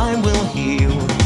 time will heal.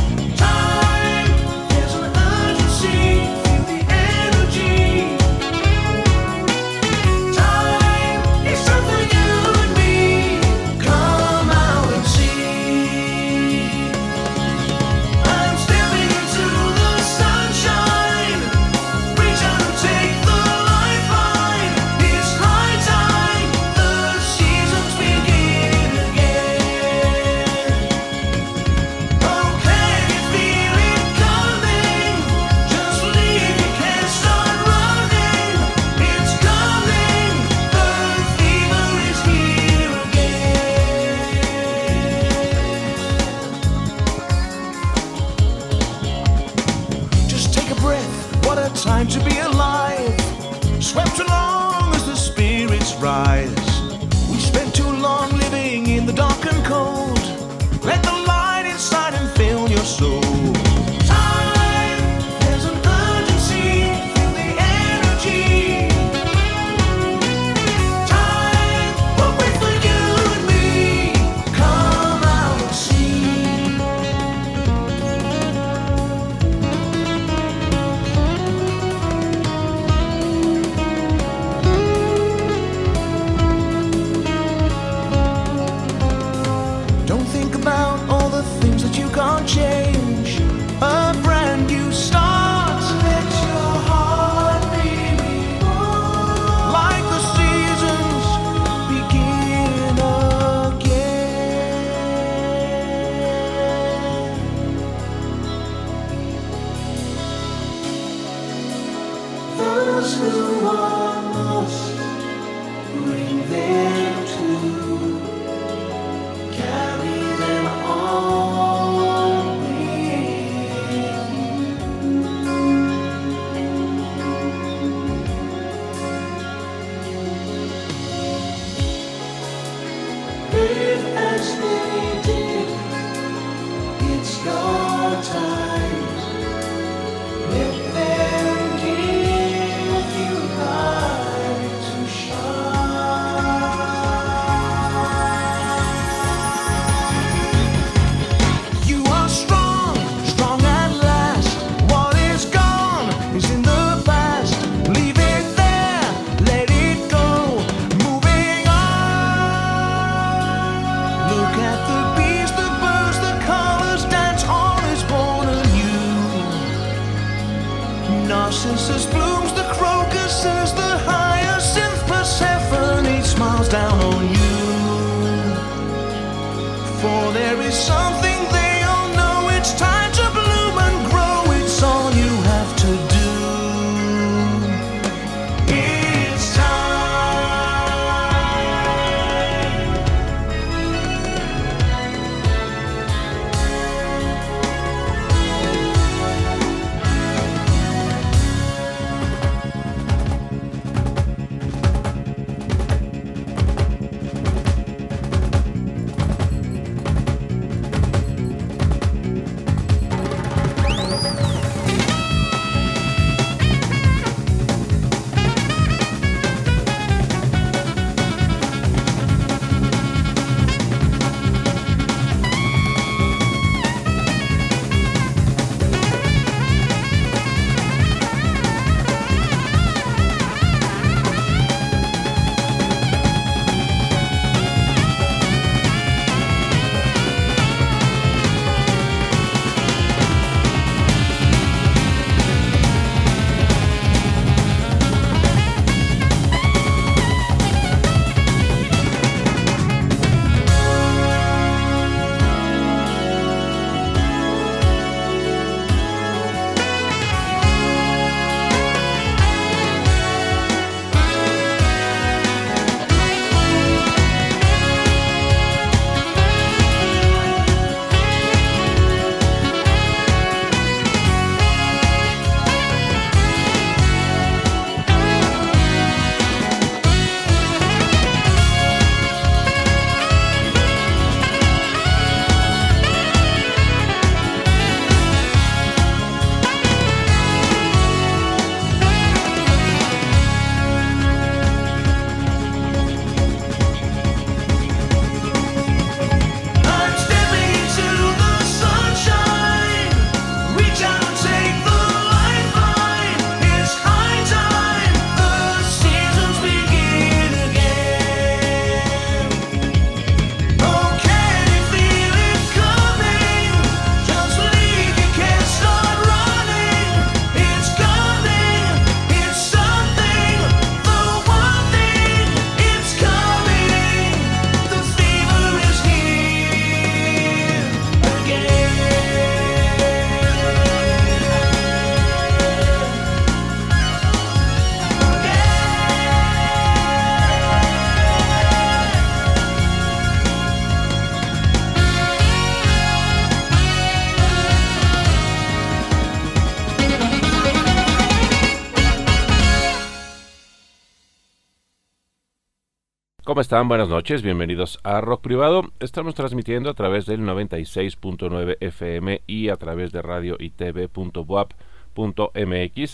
¿Cómo están? Buenas noches, bienvenidos a Rock Privado. Estamos transmitiendo a través del 96.9 FM y a través de radio.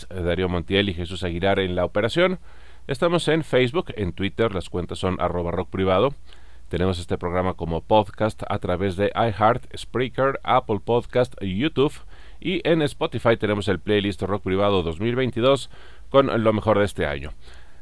Darío Montiel y Jesús Aguilar en la operación. Estamos en Facebook, en Twitter, las cuentas son arroba rock privado. Tenemos este programa como podcast a través de iHeart, Spreaker, Apple Podcast, YouTube y en Spotify tenemos el playlist Rock Privado 2022 con lo mejor de este año.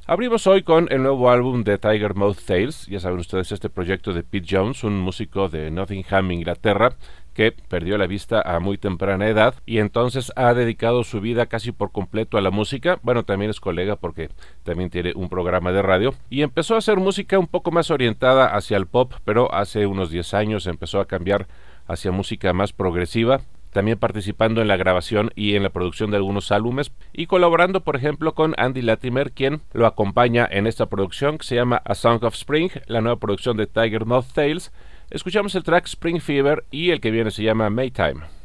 Abrimos hoy con el nuevo álbum de Tiger Mouth Tales. Ya saben ustedes este proyecto de Pete Jones, un músico de Nottingham, Inglaterra, que perdió la vista a muy temprana edad y entonces ha dedicado su vida casi por completo a la música. Bueno, también es colega porque también tiene un programa de radio y empezó a hacer música un poco más orientada hacia el pop, pero hace unos 10 años empezó a cambiar hacia música más progresiva también participando en la grabación y en la producción de algunos álbumes y colaborando por ejemplo con Andy Latimer quien lo acompaña en esta producción que se llama A Song of Spring, la nueva producción de Tiger Moth Tales. Escuchamos el track Spring Fever y el que viene se llama Maytime.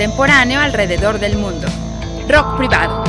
Contemporáneo alrededor del mundo. Rock privado.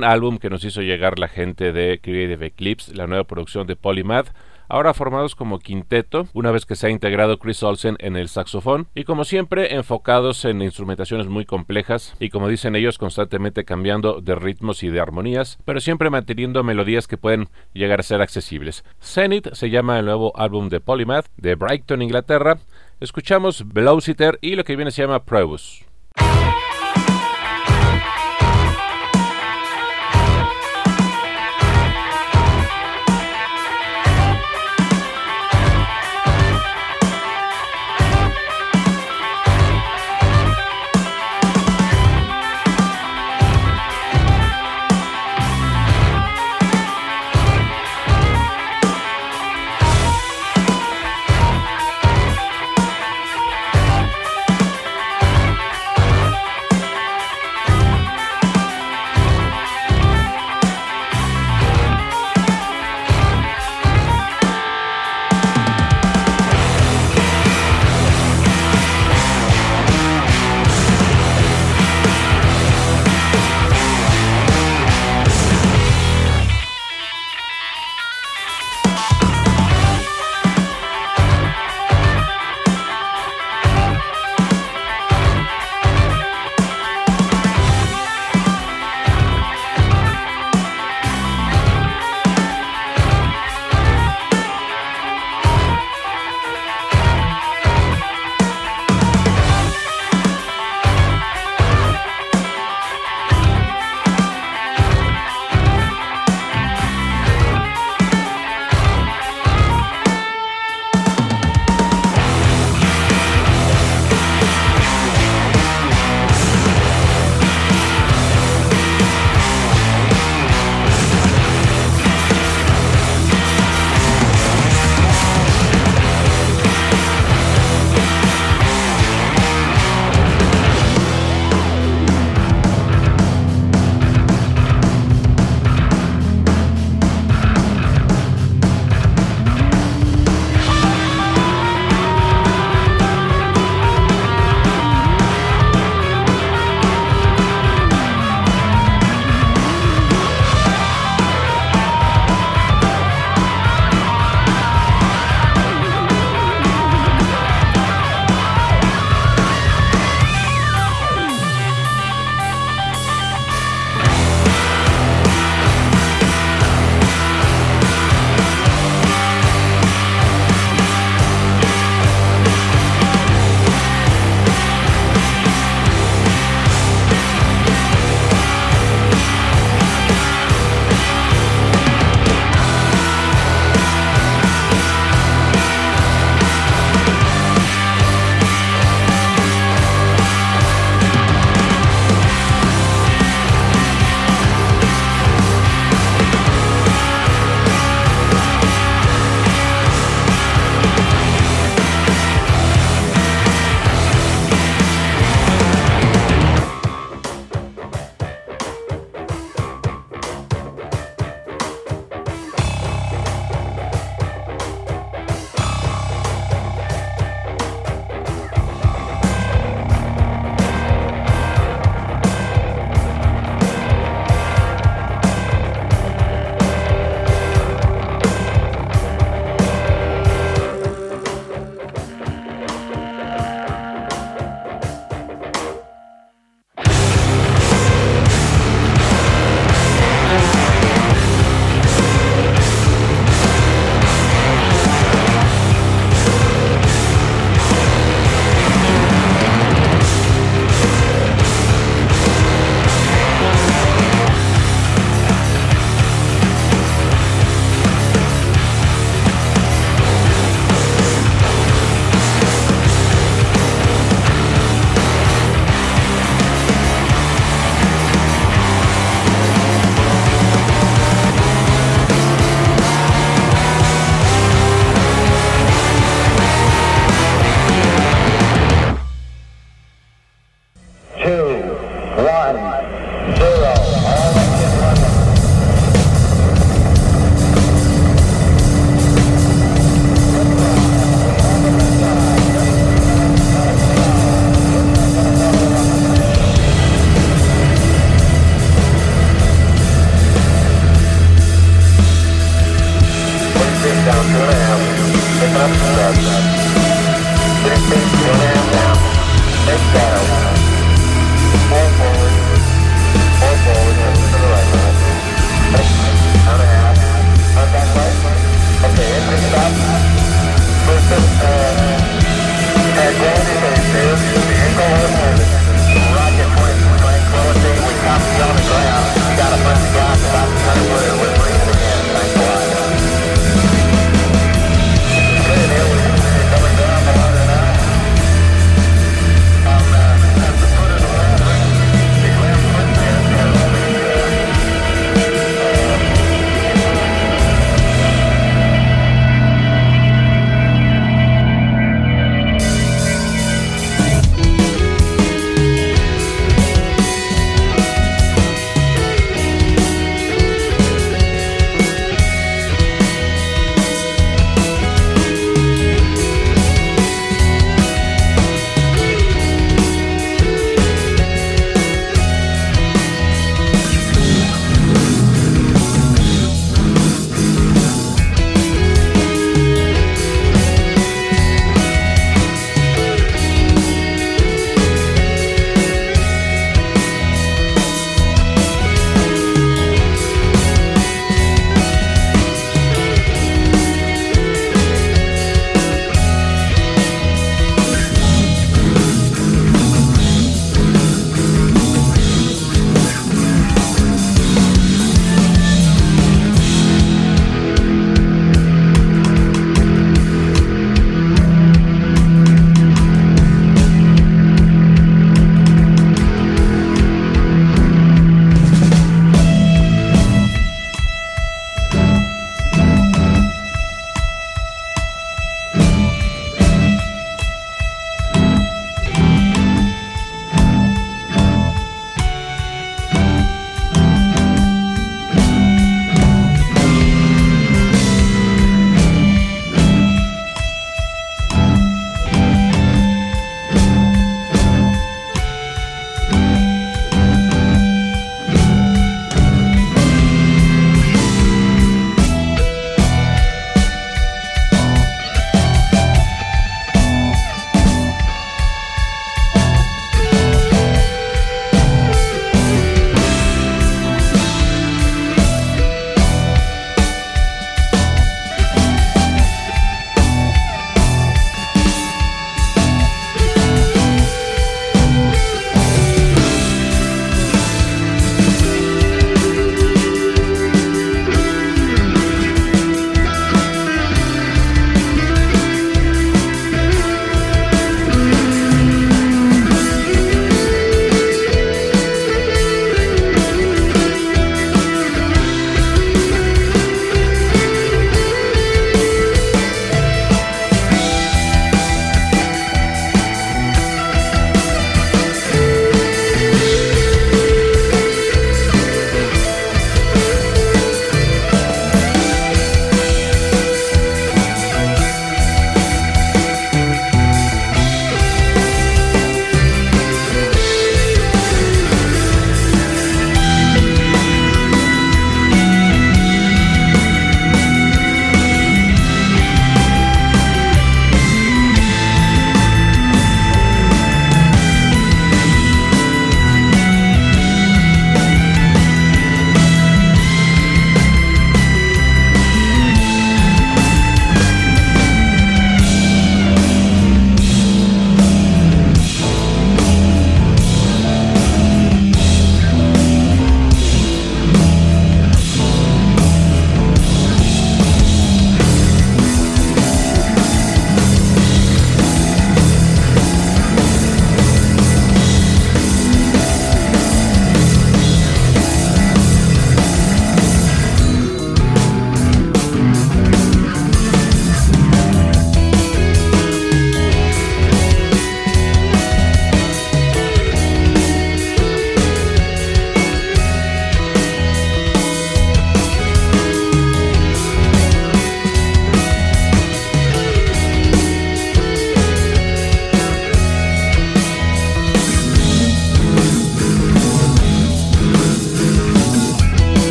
Álbum que nos hizo llegar la gente de Creative Eclipse, la nueva producción de Polymath, ahora formados como quinteto, una vez que se ha integrado Chris Olsen en el saxofón, y como siempre enfocados en instrumentaciones muy complejas y como dicen ellos constantemente cambiando de ritmos y de armonías, pero siempre manteniendo melodías que pueden llegar a ser accesibles. Zenith se llama el nuevo álbum de Polymath de Brighton, Inglaterra. Escuchamos Velociter y lo que viene se llama Probus.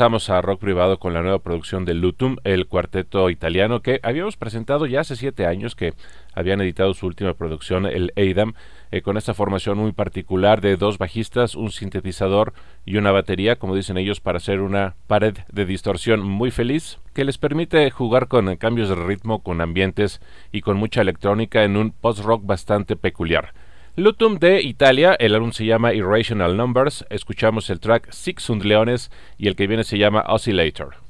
Regresamos a Rock Privado con la nueva producción de Lutum, el cuarteto italiano que habíamos presentado ya hace siete años que habían editado su última producción, el Eidam, eh, con esta formación muy particular de dos bajistas, un sintetizador y una batería, como dicen ellos, para hacer una pared de distorsión muy feliz que les permite jugar con cambios de ritmo, con ambientes y con mucha electrónica en un post-rock bastante peculiar. Lutum de Italia, el álbum se llama Irrational Numbers, escuchamos el track Six Leones y el que viene se llama Oscillator.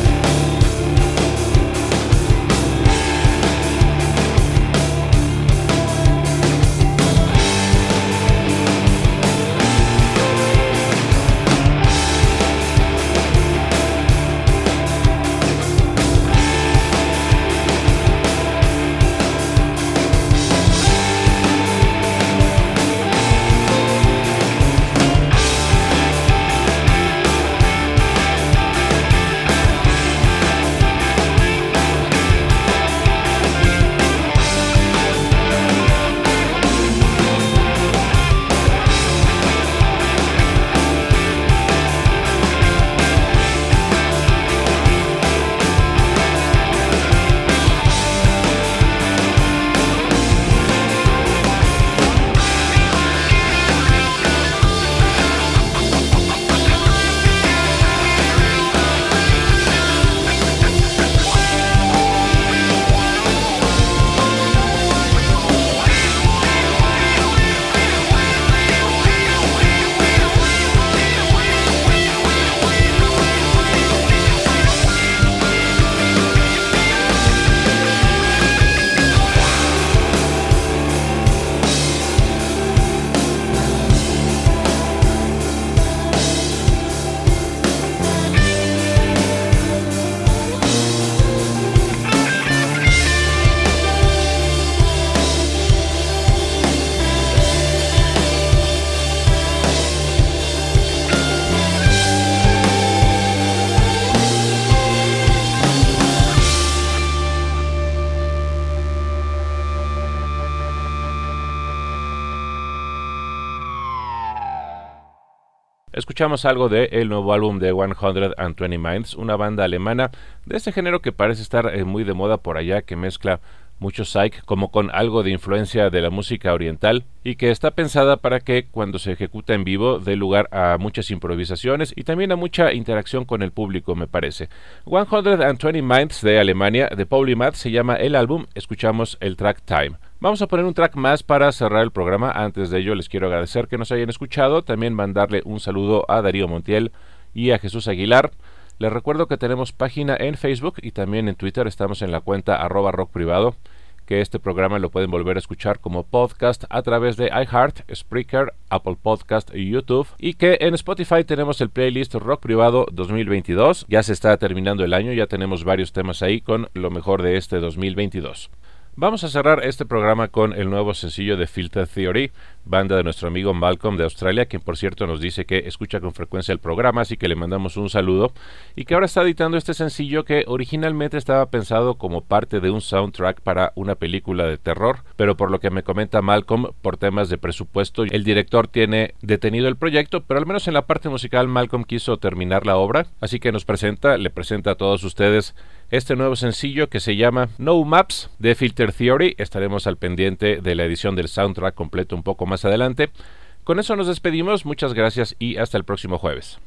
Escuchamos algo de el nuevo álbum de 120 Minds, una banda alemana de ese género que parece estar eh, muy de moda por allá, que mezcla mucho psych como con algo de influencia de la música oriental y que está pensada para que cuando se ejecuta en vivo dé lugar a muchas improvisaciones y también a mucha interacción con el público me parece. 120 Minds de Alemania de Pauli Matt se llama el álbum, escuchamos el track Time. Vamos a poner un track más para cerrar el programa. Antes de ello les quiero agradecer que nos hayan escuchado, también mandarle un saludo a Darío Montiel y a Jesús Aguilar. Les recuerdo que tenemos página en Facebook y también en Twitter, estamos en la cuenta arroba que este programa lo pueden volver a escuchar como podcast a través de iHeart, Spreaker, Apple Podcast y YouTube y que en Spotify tenemos el playlist Rock Privado 2022. Ya se está terminando el año, ya tenemos varios temas ahí con lo mejor de este 2022. Vamos a cerrar este programa con el nuevo sencillo de Filter Theory, banda de nuestro amigo Malcolm de Australia, quien por cierto nos dice que escucha con frecuencia el programa, así que le mandamos un saludo, y que ahora está editando este sencillo que originalmente estaba pensado como parte de un soundtrack para una película de terror, pero por lo que me comenta Malcolm, por temas de presupuesto, el director tiene detenido el proyecto, pero al menos en la parte musical Malcolm quiso terminar la obra, así que nos presenta, le presenta a todos ustedes este nuevo sencillo que se llama No Maps de Filter Theory. Estaremos al pendiente de la edición del soundtrack completo un poco más adelante. Con eso nos despedimos, muchas gracias y hasta el próximo jueves.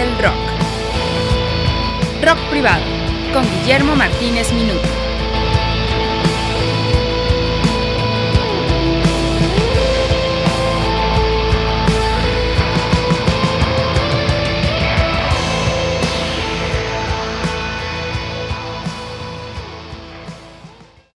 Del rock.